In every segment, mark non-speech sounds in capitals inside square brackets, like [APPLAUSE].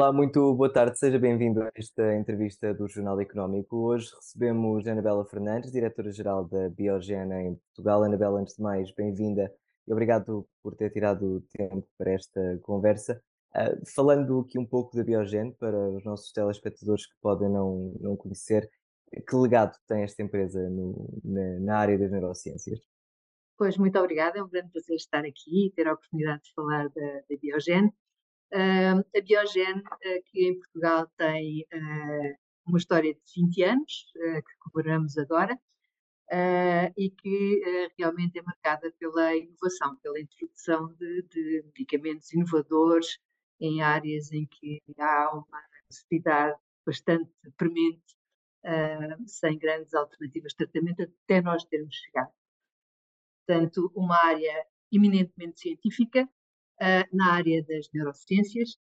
Olá, muito boa tarde, seja bem-vindo a esta entrevista do Jornal Económico. Hoje recebemos Anabela Fernandes, diretora-geral da Biogena em Portugal. Anabela, antes de mais, bem-vinda e obrigado por ter tirado tempo para esta conversa. Uh, falando aqui um pouco da Biogene para os nossos telespectadores que podem não, não conhecer, que legado tem esta empresa no, na, na, área das neurociências? Pois, muito obrigada, é um grande prazer estar aqui e ter a oportunidade de falar da, da Biogene. Uh, a Biogene, uh, que em Portugal tem uh, uma história de 20 anos, que comemoramos agora, e que realmente é marcada pela inovação, pela introdução de, de, medicamentos inovadores em áreas em que há uma necessidade bastante premente, sem grandes alternativas de tratamento, até nós termos chegado. Portanto, uma área eminentemente científica, na área das neurociências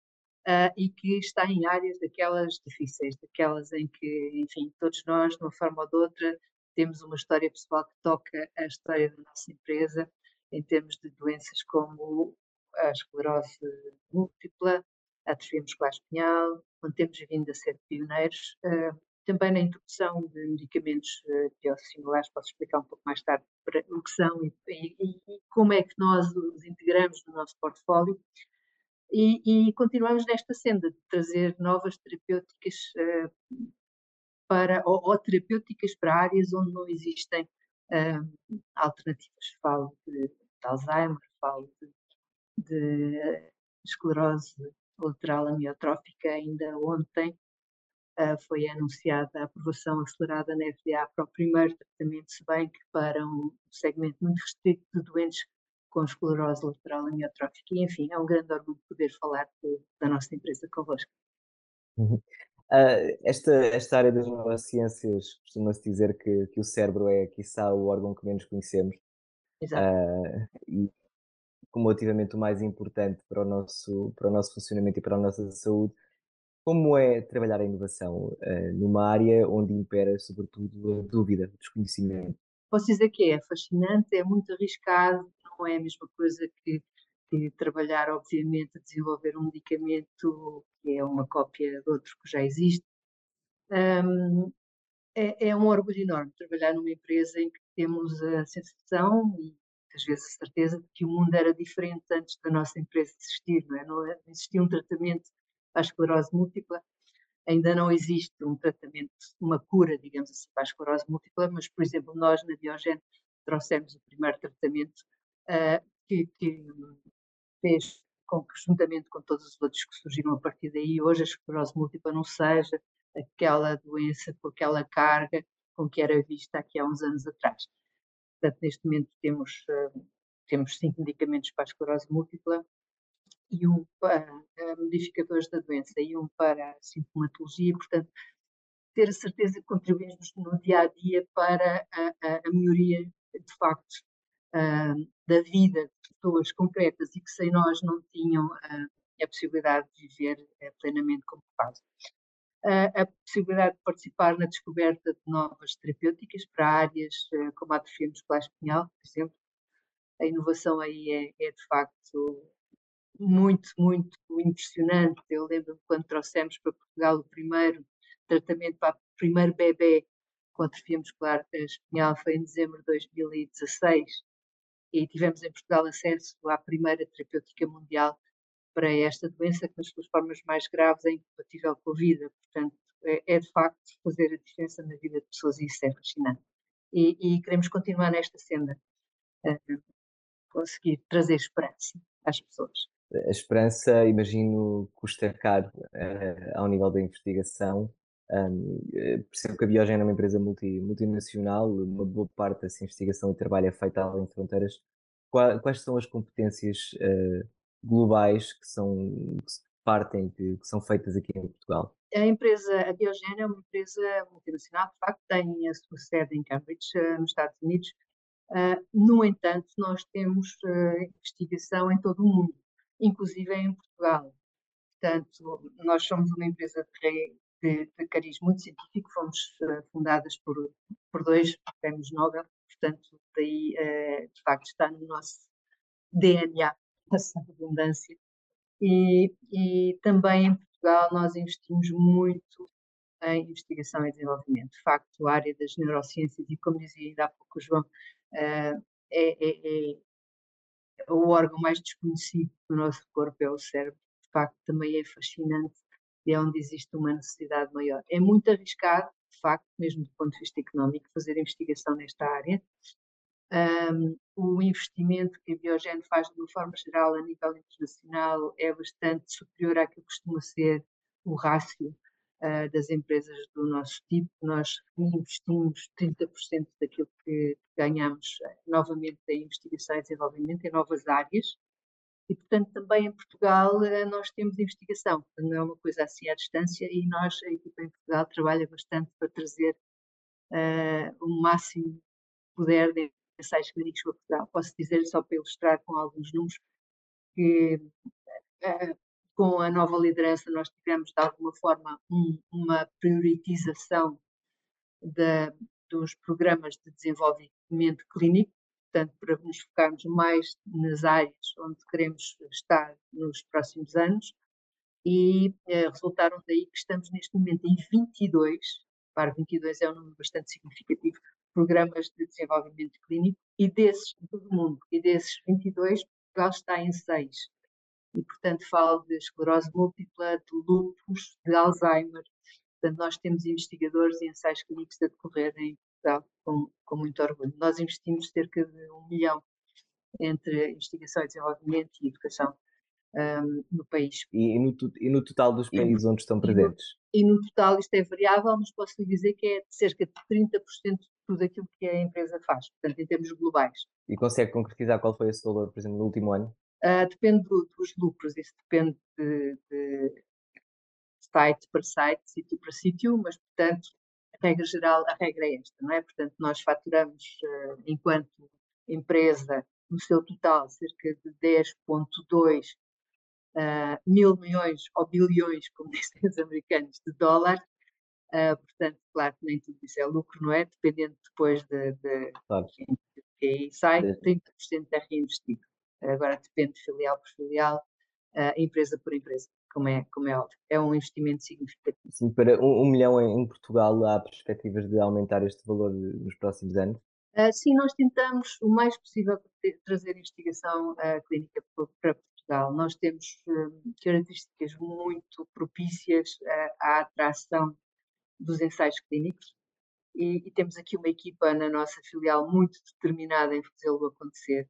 uh, e que está em áreas daquelas difíceis, daquelas em que, enfim, todos nós, de uma forma ou de outra, temos uma história pessoal que toca a história da nossa empresa em termos de doenças como a esclerose múltipla, a atrofia muscular espinhal, onde temos vindo a ser pioneiros. Uh, também na introdução de medicamentos biosimilares, posso explicar um pouco mais tarde o que são e, e, e, como é que nós os integramos no nosso portfólio. E, e continuamos nesta senda de trazer novas terapêuticas uh, para, ou, ou, terapêuticas para áreas onde não existem uh, alternativas. Falo de, de, Alzheimer, falo de, de esclerose lateral amiotrófica ainda ontem foi anunciada a aprovação acelerada na FDA para o primeiro tratamento, se bem que para um segmento muito restrito de doentes com esclerose lateral amiotrófica. E, enfim, é um grande orgulho poder falar de, da nossa empresa convosco. Uhum. Uh, esta, esta área das neurociências costuma-se dizer que, que o cérebro é, quiçá, o órgão que menos conhecemos. Exato. Uh, e cumulativamente o mais importante para o, nosso, para o nosso funcionamento e para a nossa saúde. Como é trabalhar a inovação uh, numa área onde impera, sobretudo, a dúvida, o desconhecimento? Posso dizer que é fascinante, é muito arriscado, não é a mesma coisa que, que trabalhar, obviamente, a desenvolver um medicamento que é uma cópia de outro que já existe. Um, é, é, um orgulho enorme trabalhar numa empresa em que temos a sensação e às vezes a certeza de que o mundo era diferente antes da nossa empresa existir, não é? Não existia um tratamento à esclerose múltipla. Ainda não existe um tratamento, uma cura, digamos assim, para a esclerose múltipla, mas, por exemplo, nós na Diogene trouxemos o primeiro tratamento uh, que, que, fez com que, juntamente com todos os outros que surgiram a partir daí, hoje a esclerose múltipla não seja aquela doença com aquela carga com que era vista aqui há uns anos atrás. Portanto, neste momento temos, uh, temos cinco medicamentos para a esclerose múltipla, e um para modificadores da doença e um para a sintomatologia, portanto, ter a certeza que contribuímos no dia a dia para a, a, a melhoria, de facto, uh, da vida de pessoas concretas e que sem nós não tinham uh, a possibilidade de viver uh, plenamente como fazem. a possibilidade de participar na descoberta de novas terapêuticas para áreas como a atrofia muscular espinhal, por exemplo. A inovação aí é, é de facto muito, muito impressionante. Eu lembro-me quando trouxemos para Portugal o primeiro tratamento para o primeiro bebê com atrofia muscular espinhal foi em dezembro de 2016 e tivemos em Portugal acesso à primeira terapêutica mundial para esta doença que nas suas formas mais graves é incompatível com a vida. Portanto, é, é de facto fazer a diferença na vida de pessoas e isso é fascinante. E, e queremos continuar nesta senda, uh, conseguir trazer esperança às pessoas a esperança, imagino, custa caro uh, ao nível da investigação. Um, eh, percebo que a Biogen é uma empresa multi, multinacional, uma boa parte dessa investigação e trabalho é feita além de fronteiras. Quais, quais são as competências uh, globais que são que partem, que, que, são feitas aqui em Portugal? A empresa, a Biogen é uma empresa multinacional, de facto tem a sua sede em Cambridge, nos Estados Unidos. Uh, no entanto, nós temos investigação em todo o mundo inclusive em Portugal. Portanto, nós somos uma empresa de, de, de cariz muito científico, fomos uh, fundadas por, por dois prémios Nobel, portanto, daí, uh, de facto, está no nosso DNA essa redundância. E, e também em Portugal nós investimos muito em investigação e desenvolvimento. De facto, a área das neurociências, e como dizia ainda há pouco o João, uh, é, é, é, o órgão mais desconhecido do nosso corpo, é o cérebro. De facto, também é fascinante e é onde existe uma necessidade maior. É muito arriscado, de facto, mesmo do ponto de vista económico, fazer investigação nesta área. Um, o investimento que a Biogen faz de uma forma geral a nível internacional é bastante superior àquilo que costuma ser o rácio uh, das empresas do nosso tipo. Nós investimos 30% daquilo que ganhamos uh, novamente em investigação e desenvolvimento em novas áreas. E, portanto, também em Portugal uh, nós temos investigação, não é uma coisa assim à distância, e nós, a equipa em Portugal, trabalha bastante para trazer o máximo poder de ensaios clínicos para Portugal. Posso dizer, só para ilustrar com alguns números, que com a nova liderança nós tivemos de alguma forma um, uma prioritização dos programas de desenvolvimento clínico, portanto, para nos focarmos mais nas áreas onde queremos estar nos próximos anos, e eh, resultaram daí que estamos neste momento em 22, para 22 é um número bastante significativo, programas de desenvolvimento clínico, e desses, todo o mundo, e desses 22, Portugal está em 6 e, portanto, falo de esclerose múltipla, de lúpus, de Alzheimer. Portanto, nós temos investigadores e ensaios clínicos a decorrer em Portugal com, com muito orgulho. Nós investimos cerca de um milhão entre investigação e desenvolvimento e educação um, no país. E, no, e, no, total dos países e, onde estão presentes? E no, e no, total, isto é variável, mas posso lhe dizer que é cerca de 30% de tudo aquilo que a empresa faz, portanto, em termos globais. E consegue concretizar qual foi esse valor, por exemplo, no último ano? Uh, depende do, dos lucros, isso depende de, de, site para site, sítio para sítio, mas, portanto, a regra geral, a regra é esta, não é? Portanto, nós faturamos, uh, enquanto empresa, no seu total, cerca de 10,2 uh, ah, mil milhões ou bilhões, como [LAUGHS] dizem os americanos, de dólares. Uh, portanto, claro que nem tudo isso é lucro, não é? Dependendo depois de, de claro. quem sai, 30% é reinvestido agora depende de filial por filial, uh, empresa por empresa, como é, como é óbvio. É um investimento significativo. Sim, para um, um milhão em, em, Portugal, há perspectivas de aumentar este valor nos próximos anos? Uh, sim, nós tentamos o mais possível trazer investigação uh, clínica para Portugal. Nós temos características muito propícias à atração dos ensaios clínicos. E, e, temos aqui uma equipa na nossa filial muito determinada em fazê-lo acontecer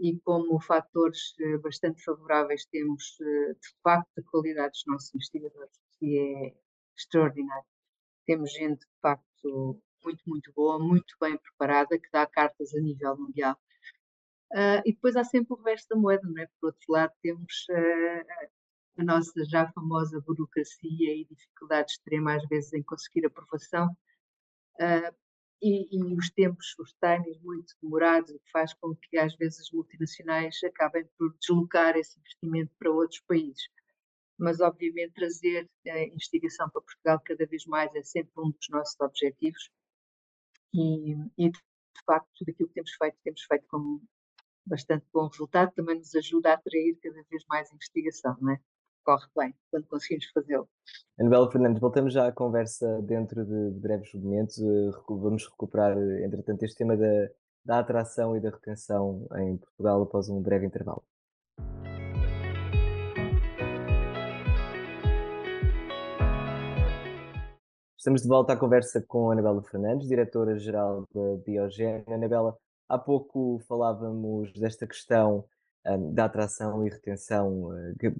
e como fatores eh, bastante favoráveis temos, eh, de facto, a qualidade dos nossos investigadores, que é extraordinário. Temos gente, de facto, muito, muito boa, muito bem preparada, que dá cartas a nível mundial. Uh, e depois há sempre o resto da moeda, não é? Por outro lado, temos uh, a nossa já famosa burocracia e dificuldade extrema, às vezes, em conseguir aprovação. Uh, e, e, os tempos, os timings muito demorados, o que faz com que às vezes as multinacionais acabem por deslocar esse investimento para outros países. Mas, obviamente, trazer a investigação para Portugal cada vez mais é sempre um dos nossos objetivos e, e de facto, tudo aquilo que temos feito, temos feito com bastante bom resultado, também nos ajuda a atrair cada vez mais investigação, não é? Corre bem quando conseguimos fazê-lo. Anabela Fernandes, voltamos já à conversa dentro de breves momentos. Eh, vamos recuperar, eh, entretanto, este tema da, da atração e da retenção em Portugal após um breve intervalo. Estamos de volta à conversa com Anabela Fernandes, diretora-geral da Biogen. Anabela, há pouco falávamos desta questão um, da atração e retenção, uh, que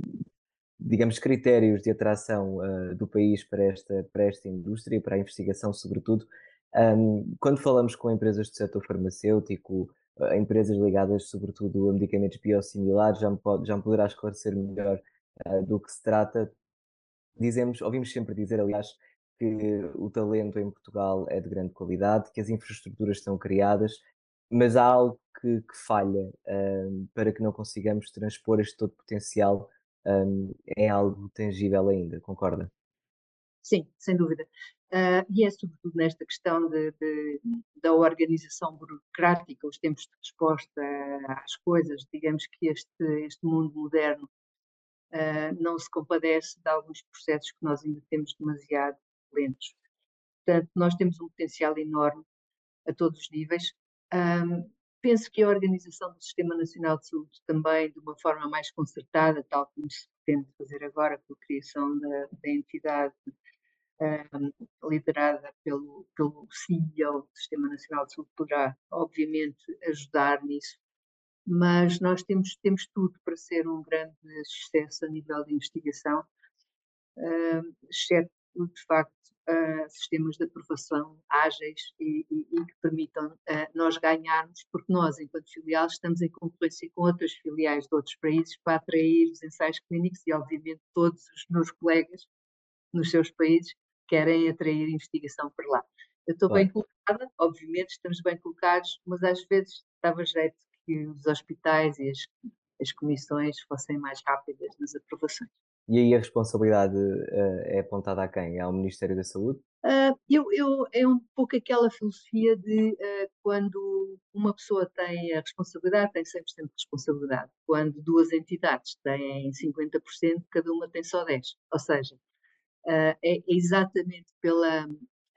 digamos, critérios de atração uh, do país para esta, para esta indústria, para a investigação, sobretudo. Um, quando falamos com empresas do setor farmacêutico, uh, empresas ligadas, sobretudo, a medicamentos biosimilares, já me, pode, já me poderá esclarecer melhor uh, do que se trata. Dizemos, ouvimos sempre dizer, aliás, que o talento em Portugal é de grande qualidade, que as infraestruturas estão criadas, mas há algo que, que falha para que não consigamos transpor este todo potencial um, é algo tangível ainda, concorda? Sim, sem dúvida. Uh, e é sobretudo nesta questão de, de, da organização burocrática, os tempos de resposta às coisas, digamos que este, este mundo moderno uh, não se compadece de alguns processos que nós ainda temos demasiado lentos. Portanto, nós temos um potencial enorme a todos os níveis. Um, penso que a organização do Sistema Nacional de Saúde também, de uma forma mais concertada, tal como se pretende fazer agora com a criação da, da entidade um, liderada pelo, pelo CEO do Sistema Nacional de Saúde, poderá, obviamente, ajudar nisso. Mas nós temos, temos tudo para ser um grande sucesso a nível de investigação, um, exceto, de facto, uh, sistemas de aprovação ágeis e, e, e que permitam uh, nós ganharmos, porque nós, enquanto filial, estamos em concorrência com outras filiais de outros países para atrair os ensaios clínicos e, obviamente, todos os meus colegas nos seus países querem atrair investigação por lá. Eu estou bem colocada, obviamente estamos bem colocados, mas às vezes dava jeito que os hospitais e as, as comissões fossem mais rápidas nas aprovações. E aí a responsabilidade uh, é apontada a quem? É ao Ministério da Saúde? Uh, eu, eu, é um pouco aquela filosofia de uh, quando uma pessoa tem a responsabilidade, tem 100% de responsabilidade. Quando duas entidades têm 50%, cada uma tem só 10%. Ou seja, uh, é exatamente pela,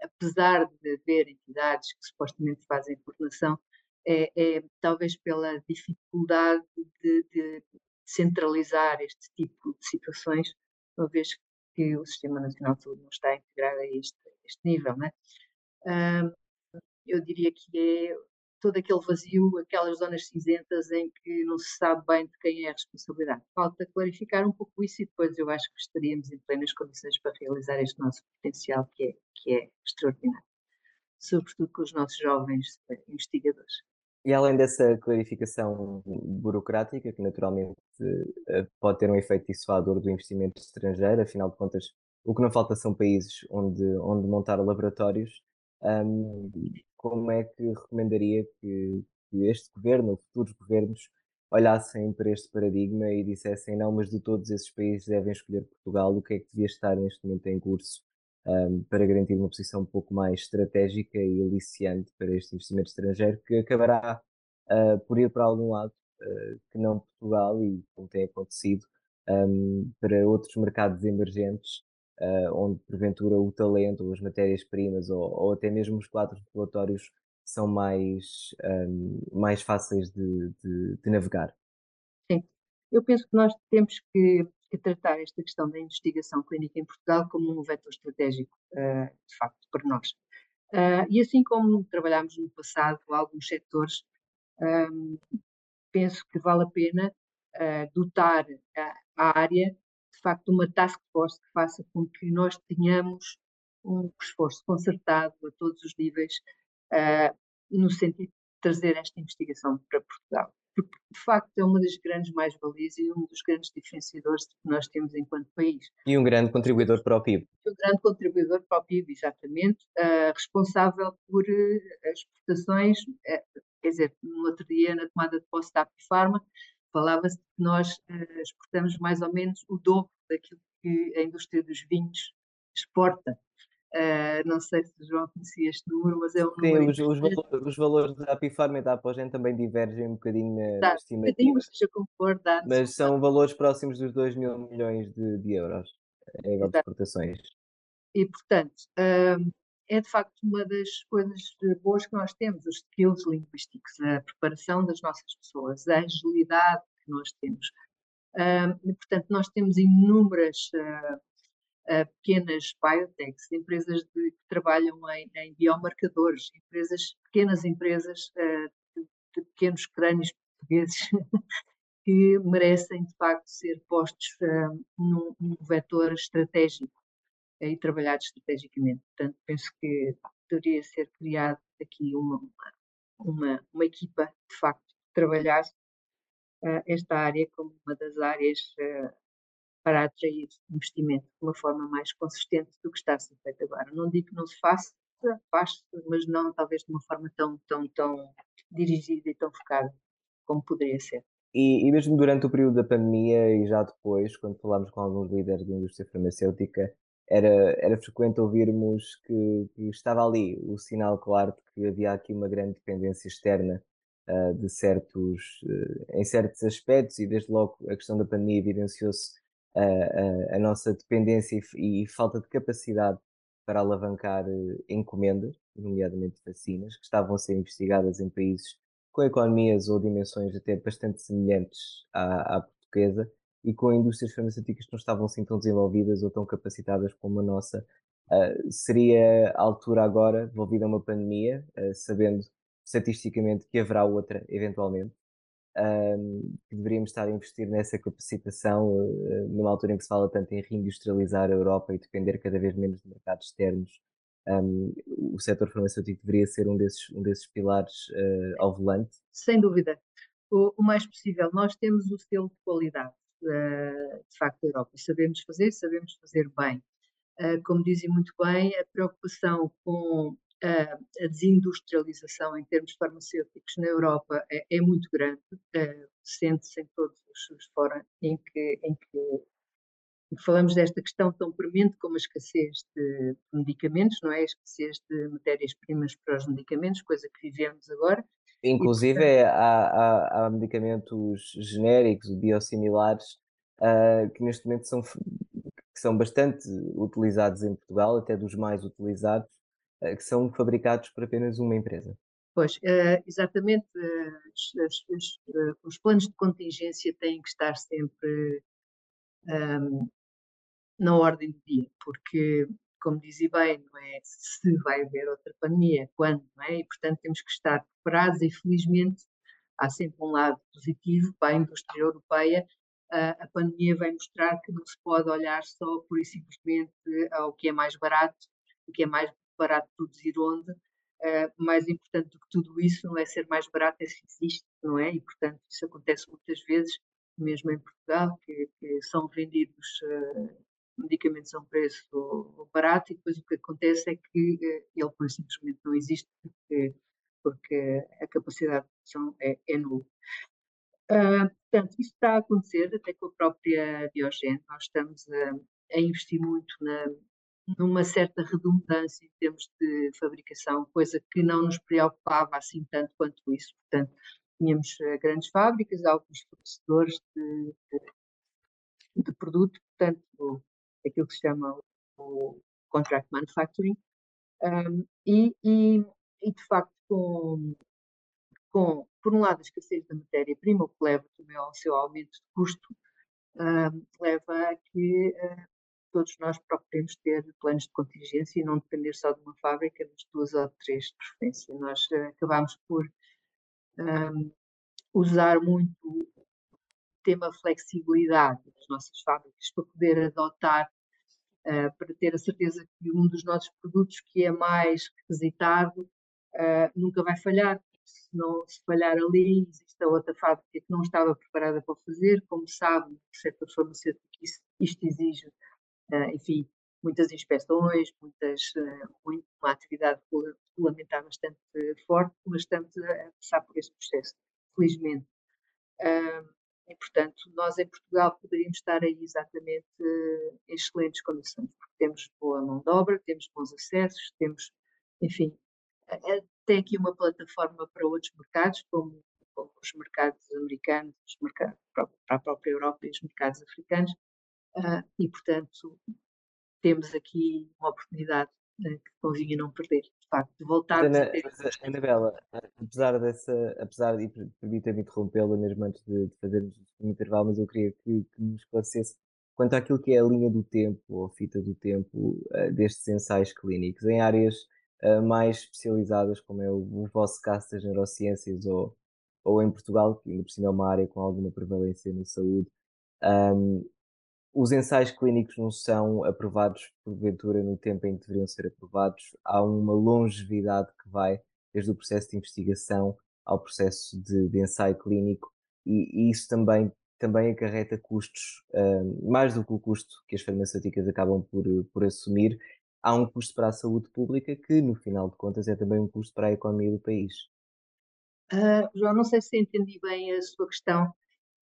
apesar de haver entidades que supostamente fazem coordenação, é, é talvez pela dificuldade de, de, centralizar este tipo de situações, uma vez que o Sistema Nacional de Saúde não está integrado a este, este nível. Né? eu diria que é todo aquele vazio, aquelas zonas cinzentas em que não se sabe bem de quem é a responsabilidade. Falta clarificar um pouco isso e depois eu acho que estaríamos em plenas condições para realizar este nosso potencial que é, que é extraordinário, sobretudo com os nossos jovens investigadores. E além dessa clarificação burocrática, que naturalmente eh, pode ter um efeito dissuador do investimento estrangeiro, afinal de contas, o que não falta são países onde, onde montar laboratórios. Um, como é que recomendaria que, que este governo, ou futuros governos, olhassem para este paradigma e dissessem não, mas de todos esses países devem escolher Portugal, o que é que devia estar neste momento em curso um, para garantir uma posição um pouco mais estratégica e aliciante para este investimento estrangeiro, que acabará uh, por ir para algum lado uh, que não Portugal, e como tem acontecido, um, para outros mercados emergentes, uh, onde porventura o talento, ou as matérias-primas, ou, ou, até mesmo os quadros regulatórios são mais, um, mais fáceis de, de, de navegar. Sim, eu penso que nós temos que que tratar esta questão da investigação clínica em Portugal como um vetor estratégico, uh, de facto, para nós. Uh, e assim como trabalhámos no passado alguns setores, um, penso que vale a pena uh, dotar a, a, área, de facto, uma task force que faça com que nós tenhamos um esforço concertado a todos os níveis, no sentido de trazer esta investigação para Portugal porque de facto é uma das grandes mais-valias e um dos grandes diferenciadores que nós temos enquanto país. E um grande contribuidor para o PIB. Um grande contribuidor para o PIB, exatamente, uh, responsável por uh, exportações, uh, quer dizer, no outro dia na tomada de posse da Apifarma, falava-se que nós exportamos mais ou menos o dobro daquilo que a indústria dos vinhos exporta. Uh, não sei se o João conhecia este número, mas é um Sim, número. Os, os, valores, os valores da Apifarma e da Apogen também divergem um bocadinho na tá, estimativa. seja como for, Mas são valores próximos dos 2 mil milhões de, de euros em de exportações. E, portanto, uh, é de facto uma das coisas boas que nós temos, os skills linguísticos, a preparação das nossas pessoas, a agilidade que nós temos. Uh, e, portanto, nós temos inúmeras uh, pequenas biotechs, empresas de, que trabalham em, em, biomarcadores, empresas, pequenas empresas uh, de, de, pequenos crânios portugueses [LAUGHS] que merecem de facto ser postos uh, num, num, vetor estratégico uh, e trabalhados estrategicamente. Portanto, penso que deveria ser criada aqui uma, uma, uma equipa de facto que trabalhasse esta área como uma das áreas para atrair investimento de uma forma mais consistente do que está a ser feito agora. Não digo que não se faça, faz-se, mas não talvez de uma forma tão, tão, tão dirigida e tão focada como poderia ser. E, e, mesmo durante o período da pandemia e já depois, quando falámos com alguns líderes da indústria farmacêutica, era, era frequente ouvirmos que, que, estava ali o sinal claro de que havia aqui uma grande dependência externa uh, de certos, uh, em certos aspectos, e desde logo a questão da pandemia evidenciou-se a, a, nossa dependência e, e, falta de capacidade para alavancar uh, encomendas, nomeadamente vacinas, que estavam a ser investigadas em países com economias ou dimensões até bastante semelhantes à, à portuguesa e com indústrias farmacêuticas que não estavam assim tão desenvolvidas ou tão capacitadas como a nossa. Uh, seria a altura agora, devolvida a uma pandemia, uh, sabendo estatisticamente que haverá outra, eventualmente, que deveríamos estar a investir nessa capacitação uh, numa altura em que se fala tanto em reindustrializar a Europa e depender cada vez menos de mercados externos. Um, o setor farmacêutico deveria ser um desses, um desses pilares uh, ao volante? Sem dúvida. O, o, mais possível. Nós temos o selo de qualidade, uh, de facto, da Europa. Sabemos fazer, sabemos fazer bem. como dizem muito bem, a preocupação com a desindustrialização em termos farmacêuticos na Europa é, é muito grande, uh, sente-se em todos os, fóruns em que, em que falamos desta questão tão premente como a escassez de medicamentos, não é? A escassez de matérias-primas para os medicamentos, coisa que vivemos agora. Inclusive, e, portanto... há, há, há, medicamentos genéricos, biosimilares, uh, que neste momento são, que são bastante utilizados em Portugal, até dos mais utilizados, que são fabricados por apenas uma empresa. Pois, uh, exatamente, uh, os, os, planos de contingência têm que estar sempre ehm, na ordem do dia, porque, como dizia bem, não é se vai haver outra pandemia, quando, não é? E, portanto, temos que estar preparados e, felizmente, há sempre um lado positivo para a indústria europeia. a pandemia vai mostrar que não se pode olhar só, pura e simplesmente, ao que é mais barato, o que é mais barato produzir onde, uh, mais importante do que tudo isso não é ser mais barato, é se existe, não é? E, portanto, isso acontece muitas vezes, mesmo em Portugal, que, que são vendidos uh, medicamentos a um preço barato e depois o que acontece é que uh, ele, por simplesmente, não existe porque, porque a capacidade de produção é, é nula. Uh, portanto, isso está a acontecer até com a própria Diogene. Nós estamos a, a investir muito na, numa certa redundância em termos de fabricação, coisa que não nos preocupava assim tanto quanto isso. Portanto, tínhamos uh, grandes fábricas, alguns fornecedores de, de, de, produto, portanto, aquilo que se chama o contract manufacturing, um, e, e, e, de facto, com, com, por um lado, a escassez da matéria-prima, o que leva também ao seu aumento de custo, um, leva a que uh, todos nós procuremos ter planos de contingência e não depender só de uma fábrica, mas duas ou três de preferência. Nós uh, acabamos por um, usar muito o tema flexibilidade das nossas fábricas para poder adotar, uh, para ter a certeza que um dos nossos produtos que é mais requisitado uh, nunca vai falhar. Se, não, se falhar ali, existe a outra fábrica que não estava preparada para fazer. Como sabe, no setor farmacêutico, isto exige enfim, muitas inspeções, muitas, muito, uma atividade regulamentar bastante forte, mas estamos a passar por esse processo, felizmente. E, portanto, nós em Portugal poderíamos estar aí exatamente em excelentes condições, porque temos boa mão de obra, temos bons acessos, temos, enfim, tem aqui uma plataforma para outros mercados, como, como os mercados americanos, os mercados para a própria Europa e os mercados africanos, Uh, e, portanto, temos aqui uma oportunidade que convinha não perder, de facto, de voltar Ana, a ter... Anabela, apesar dessa, apesar de, permita-me interrompê-la mesmo antes de, de fazermos um intervalo, mas eu queria que, que nos esclarecesse quanto àquilo que é a linha do tempo, ou a fita do tempo, uh, destes ensaios clínicos, em áreas uh, mais especializadas, como é o, o vosso caso das neurociências, ou, ou em Portugal, que ainda por cima é uma área com alguma prevalência na saúde. Um, os ensaios clínicos não são aprovados porventura no tempo em que deveriam ser aprovados. Há uma longevidade que vai desde o processo de investigação ao processo de, de ensaio clínico e, e, isso também, também acarreta custos, uh, mais do que o custo que as farmacêuticas acabam por, por assumir. Há um custo para a saúde pública que, no final de contas, é também um custo para a economia do país. Uh, João, não sei se entendi bem a sua questão.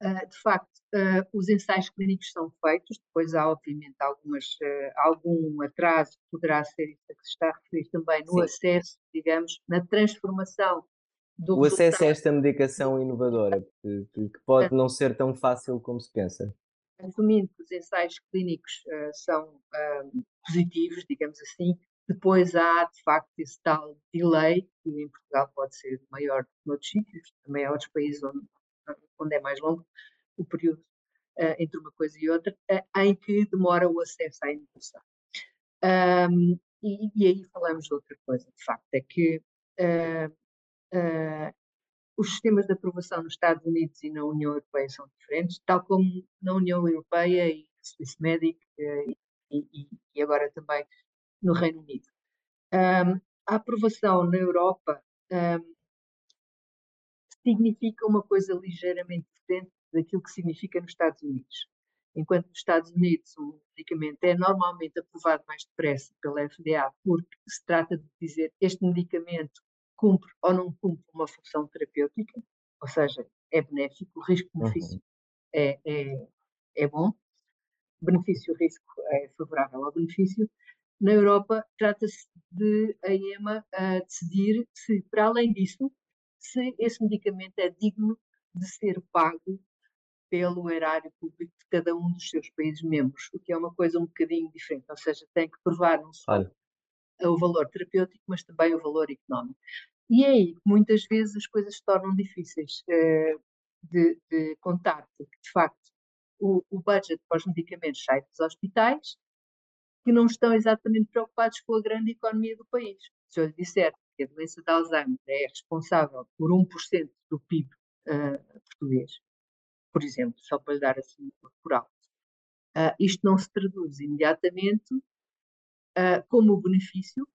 Uh, de facto, uh, os ensaios clínicos são feitos, depois há obviamente algumas, uh, algum atraso, poderá ser isso que se está a referir também, no Sim. acesso, digamos, na transformação do O acesso a esta medicação inovadora, que, que pode não ser tão fácil como se pensa. assumindo que os ensaios clínicos são positivos, digamos assim, depois há, de facto, esse tal delay, que em Portugal pode ser maior que noutros sítios, também há outros países onde, onde é mais longo o período uh, entre uma coisa e outra, em que demora o acesso à inovação. Um, e, e, aí falamos de outra coisa, de facto, é que os sistemas de aprovação nos Estados Unidos e na União Europeia são diferentes, tal como na União Europeia e Swissmedic eh, e, e, e agora também no Reino Unido. Um, a aprovação na Europa um, significa uma coisa ligeiramente diferente daquilo que significa nos Estados Unidos. Enquanto nos Estados Unidos o medicamento é normalmente aprovado mais depressa pela FDA porque se trata de dizer este medicamento cumpre ou não cumpre uma função terapêutica, ou seja, é benéfico, o risco-benefício uhum. é, é, é bom, benefício-risco é favorável ao benefício. Na Europa, trata-se de a EMA a decidir se, para além disso, se esse medicamento é digno de ser pago pelo erário público de cada um dos seus países membros, o que é uma coisa um bocadinho diferente, ou seja, tem que provar não só Olha. o valor terapêutico, mas também o valor económico. E é aí que muitas vezes as coisas se tornam difíceis uh, de, de, contar, porque de facto o, o budget para os medicamentos sai dos hospitais, que não estão exatamente preocupados com a grande economia do país. Se eu lhe disser que a doença de Alzheimer é responsável por 1% do PIB uh, eh, português, por exemplo, só para lhe dar assim por alto, uh, isto não se traduz imediatamente uh, como benefício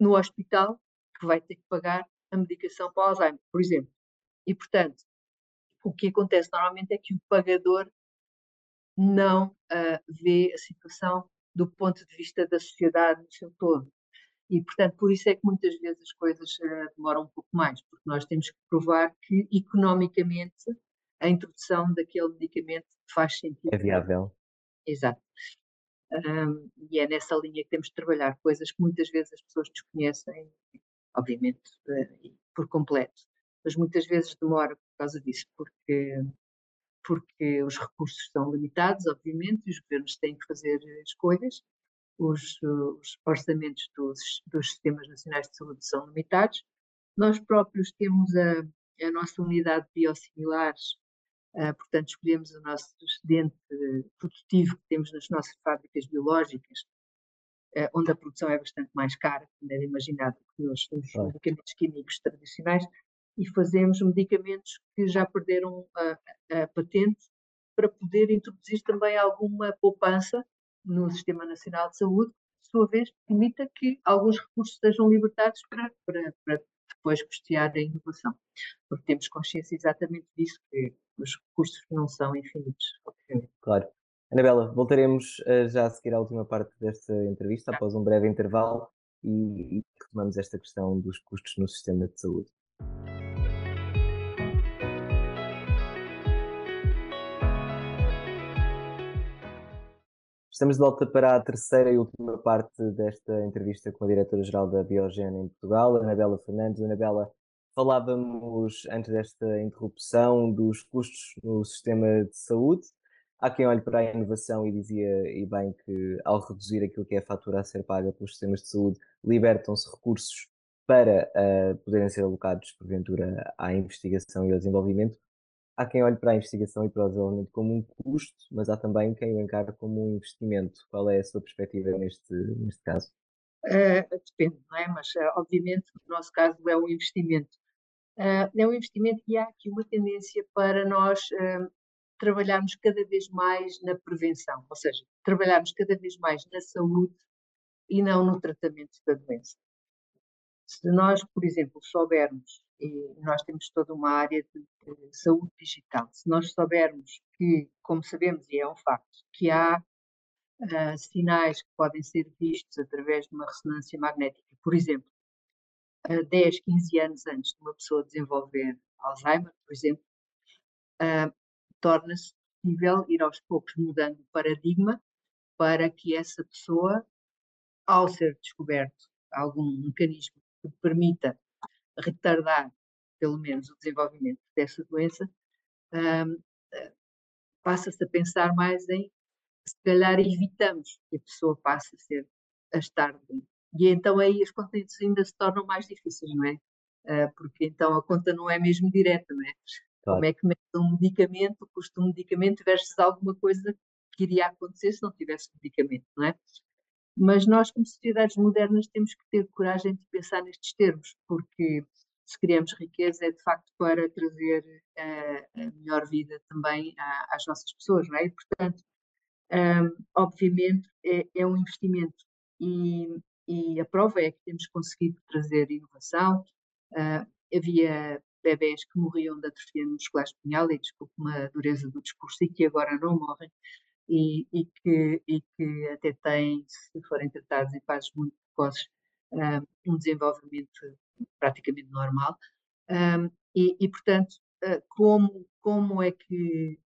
no hospital que vai ter que pagar a medicação para Alzheimer, por exemplo. E, portanto, o que acontece normalmente é que o pagador não uh, vê a situação do ponto de vista da sociedade no seu todo. E, portanto, por isso é que muitas vezes as coisas uh, demoram um pouco mais, porque nós temos que provar que economicamente a introdução daquele medicamento faz sentido. É viável. Exato. Um, e é nessa linha que temos de trabalhar, coisas que muitas vezes as pessoas desconhecem obviamente, uh, por completo. Mas muitas vezes demora por causa disso, porque, porque os recursos são limitados, obviamente, e os governos têm que fazer escolhas. Os, os orçamentos dos, dos sistemas nacionais de saúde são limitados. Nós próprios temos a, a nossa unidade de biosimilares, uh, portanto, escolhemos o nosso excedente produtivo que temos nas nossas fábricas biológicas, uh, onde a produção é bastante mais cara, como imaginado, que nos, nos ah. medicamentos químicos tradicionais, e fazemos medicamentos que já perderam a, a, patente para poder introduzir também alguma poupança no Sistema Nacional de Saúde, de sua vez, permita que alguns recursos sejam libertados para, para, para depois custear a inovação. Porque temos consciência exatamente disso, que os recursos não são infinitos, obviamente. Claro. Anabela, voltaremos uh, já a seguir à última parte desta entrevista, após um breve intervalo, e, e retomamos esta questão dos custos no sistema de saúde. Estamos de volta para a terceira e última parte desta entrevista com a diretora-geral da Biogena em Portugal, Anabela Fernandes. Anabela, falávamos antes desta interrupção dos custos no sistema de saúde Há quem olhe para a inovação e dizia, e bem, que ao reduzir aquilo que é a fatura a ser paga pelos sistemas de saúde, libertam-se recursos para uh, poderem ser alocados, porventura, à investigação e ao desenvolvimento. Há quem olhe para a investigação e para o desenvolvimento como um custo, mas há também quem o encara como um investimento. Qual é a sua perspectiva neste, neste caso? Uh, depende, não é? Mas, uh, obviamente, no nosso caso é um investimento. Uh, é um investimento e há aqui uma tendência para nós trabalharmos cada vez mais na prevenção, ou seja, trabalharmos cada vez mais na saúde e não no tratamento da doença. Se nós, por exemplo, soubermos, nós temos toda uma área de, de saúde digital, se nós soubermos que, como sabemos, e é um facto, que há uh, sinais que podem ser vistos através de uma ressonância magnética, por exemplo, uh, 10, 15 anos antes de uma pessoa desenvolver Alzheimer, por exemplo, uh, torna-se possível ir aos poucos mudando o paradigma para que essa pessoa, ao ser descoberto algum mecanismo que permita retardar, pelo menos, o desenvolvimento dessa doença, um, passa-se a pensar mais em se calhar evitamos que a pessoa passe a ser a estar doente. E então aí as contas ainda se tornam mais difíceis, não é? Uh, porque então a conta não é mesmo direta, não é? Claro. Como é que mete um medicamento, o custo um medicamento versus alguma coisa que iria acontecer se não tivesse medicamento, não é? Mas nós, como sociedades modernas, temos que ter coragem de pensar nestes termos, porque se criamos riqueza é de facto para trazer uh, a melhor vida também às nossas pessoas, não é? E, portanto, um, obviamente é, é, um investimento e, e, a prova é que temos conseguido trazer inovação. Uh, havia bebés que morriam da atrofia muscular espinhal, e desculpe uma dureza do discurso, e que agora não morrem, e, e, que, e que até têm, se forem tratados em fases muito precoces, um, um desenvolvimento praticamente normal. E, e, portanto, uh, como, como é que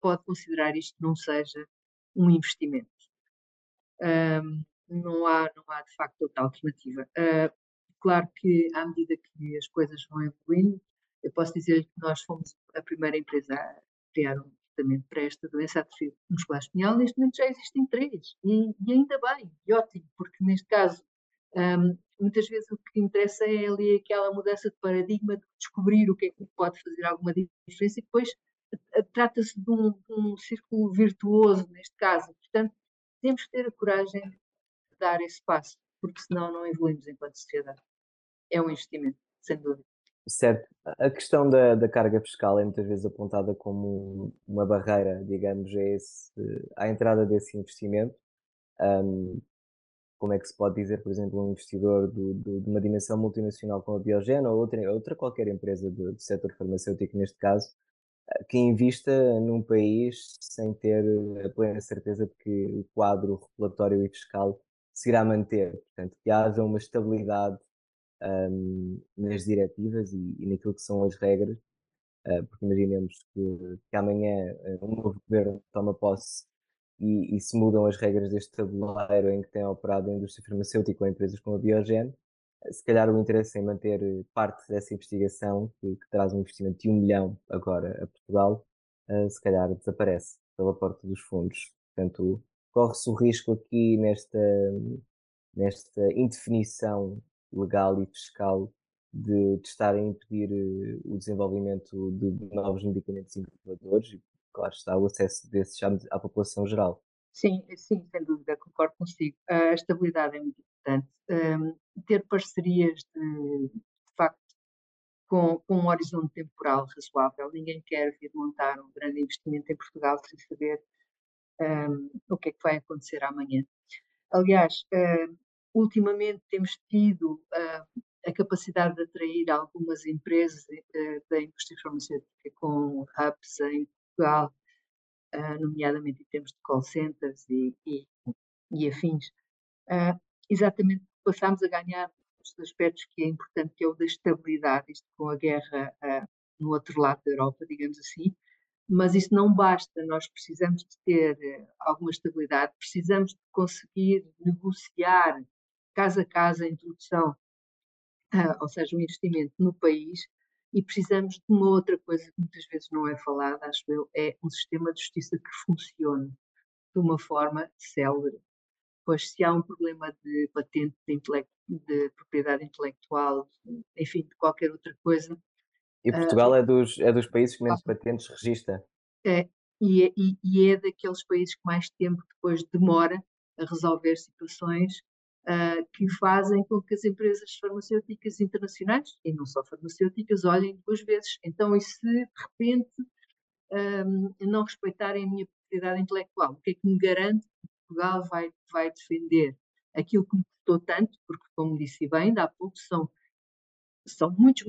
pode considerar isto não seja um investimento? Não, há, não há, de facto, outra alternativa. Uh, claro que, à medida que as coisas vão evoluindo, eu posso dizer que nós fomos a primeira empresa a criar um tratamento para esta doença atrofia muscular espinhal. Neste momento já existem três, e, e ainda bem, e ótimo, porque neste caso um, muitas vezes o que interessa é ali aquela mudança de paradigma, de descobrir o que é que pode fazer alguma diferença e depois eh, trata-se de, um, de um, círculo virtuoso, neste caso. Portanto, temos que ter a coragem de dar esse passo, porque senão não evoluímos enquanto sociedade. É um investimento, sem dúvida. Certo. A questão da, da carga fiscal é muitas vezes apontada como uma barreira, digamos, a esse, à entrada desse investimento. Um, como é que se pode dizer, por exemplo, um investidor do, do, de uma dimensão multinacional como a Biogen ou outra, outra qualquer empresa do, do setor farmacêutico, neste caso, eh, que invista num país sem ter a plena certeza de que o quadro regulatório e fiscal se irá manter. Portanto, que haja uma estabilidade um, nas diretivas e, e, naquilo que são as regras, uh, porque imaginemos que, que amanhã um novo governo toma posse e, e, se mudam as regras deste tabuleiro em que tem operado a indústria farmacêutica ou empresas como a Biogen, se calhar o interesse em manter parte dessa investigação, que, que traz um investimento de um milhão agora a Portugal, uh, se calhar desaparece pela porta dos fundos. Portanto, corre-se o risco aqui nesta, nesta indefinição legal e fiscal de, de estar a impedir uh, o desenvolvimento de, novos medicamentos inovadores claro está, o acesso desses à população geral. Sim, sim, sem dúvida, concordo consigo. A estabilidade é muito importante. Um, ter parcerias de, de facto com, com, um horizonte temporal razoável. Ninguém quer vir montar um grande investimento em Portugal sem saber um, o que é que vai acontecer amanhã. Aliás, uh, ultimamente temos tido uh, a capacidade de atrair algumas empresas uh, da indústria farmacêutica com hubs em Portugal, uh, nomeadamente em termos de call centers e, e, e afins, uh, exatamente passámos a ganhar os aspectos que é importante, que é o da estabilidade, isto com a guerra no outro lado da Europa, digamos assim, mas isso não basta, nós precisamos de ter alguma estabilidade, precisamos de conseguir negociar casa a casa a introdução, ou seja, o um investimento no país, e precisamos de uma outra coisa que muitas vezes não é falada, acho eu, é um sistema de justiça que funcione de uma forma célere. Pois se há um problema de patente de, de propriedade intelectual, enfim, de qualquer outra coisa. E Portugal uh, é, dos, é dos países que menos patentes registra. É, e é, e, e é daqueles países que mais tempo depois demora a resolver situações uh, que fazem com que as empresas farmacêuticas internacionais, e não só farmacêuticas, olhem duas vezes. Então, e se de repente um, não respeitarem a minha propriedade intelectual, o que é que me garante que Portugal vai, vai defender aquilo que me custou tanto, porque, como disse bem, ainda há pouco, são, são muitos,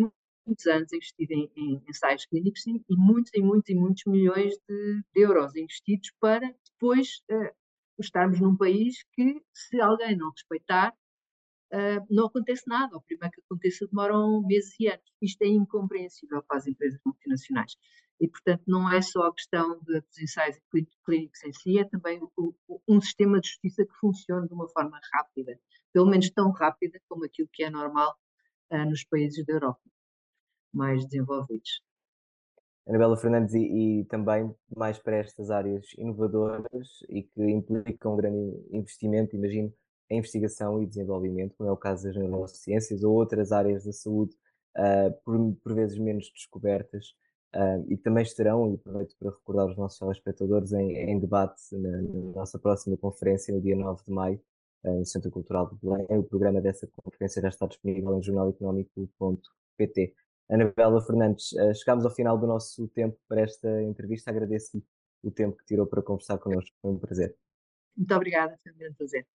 muitos anos investidos em, em ensaios clínicos e, e muitos e muitos e muitos milhões de, de euros investidos para depois uh, estarmos num país que, se alguém não respeitar, uh, não acontece nada. O primeiro que aconteça demoram meses e anos. Isto é incompreensível para as empresas multinacionais. E, portanto, não é só a questão de, dos ensaios clínicos em si, é também o, o, um sistema de justiça que funcione de uma forma rápida, pelo menos tão rápida como aquilo que é normal uh, nos países da Europa mais desenvolvidos. Anabela Fernandes e, e, também mais para estas áreas inovadoras e que implicam um grande investimento, imagino, em investigação e desenvolvimento, como é o caso das neurociências ou outras áreas da saúde, uh, por, por, vezes menos descobertas, uh, e também estarão, e aproveito para recordar os nossos telespectadores, em, em debate na, na, nossa próxima conferência, no dia 9 de maio, uh, no Centro Cultural de Belém. O programa dessa conferência já está disponível em jornaleconómico.pt. Anabela Fernandes, uh, chegámos ao final do nosso tempo para esta entrevista. Agradeço-lhe o tempo que tirou para conversar connosco. Foi um prazer. Muito obrigada, foi um grande prazer.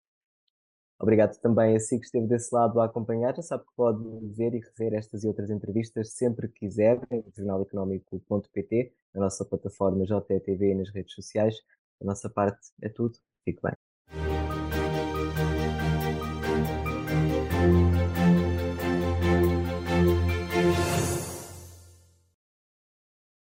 Obrigado também a si que esteve desse lado a acompanhar. Já sabe que pode ver e rever estas e outras entrevistas sempre que quiser em jornaleconómico.pt, na nossa plataforma JTV e nas redes sociais. Da nossa parte é tudo. Fique bem.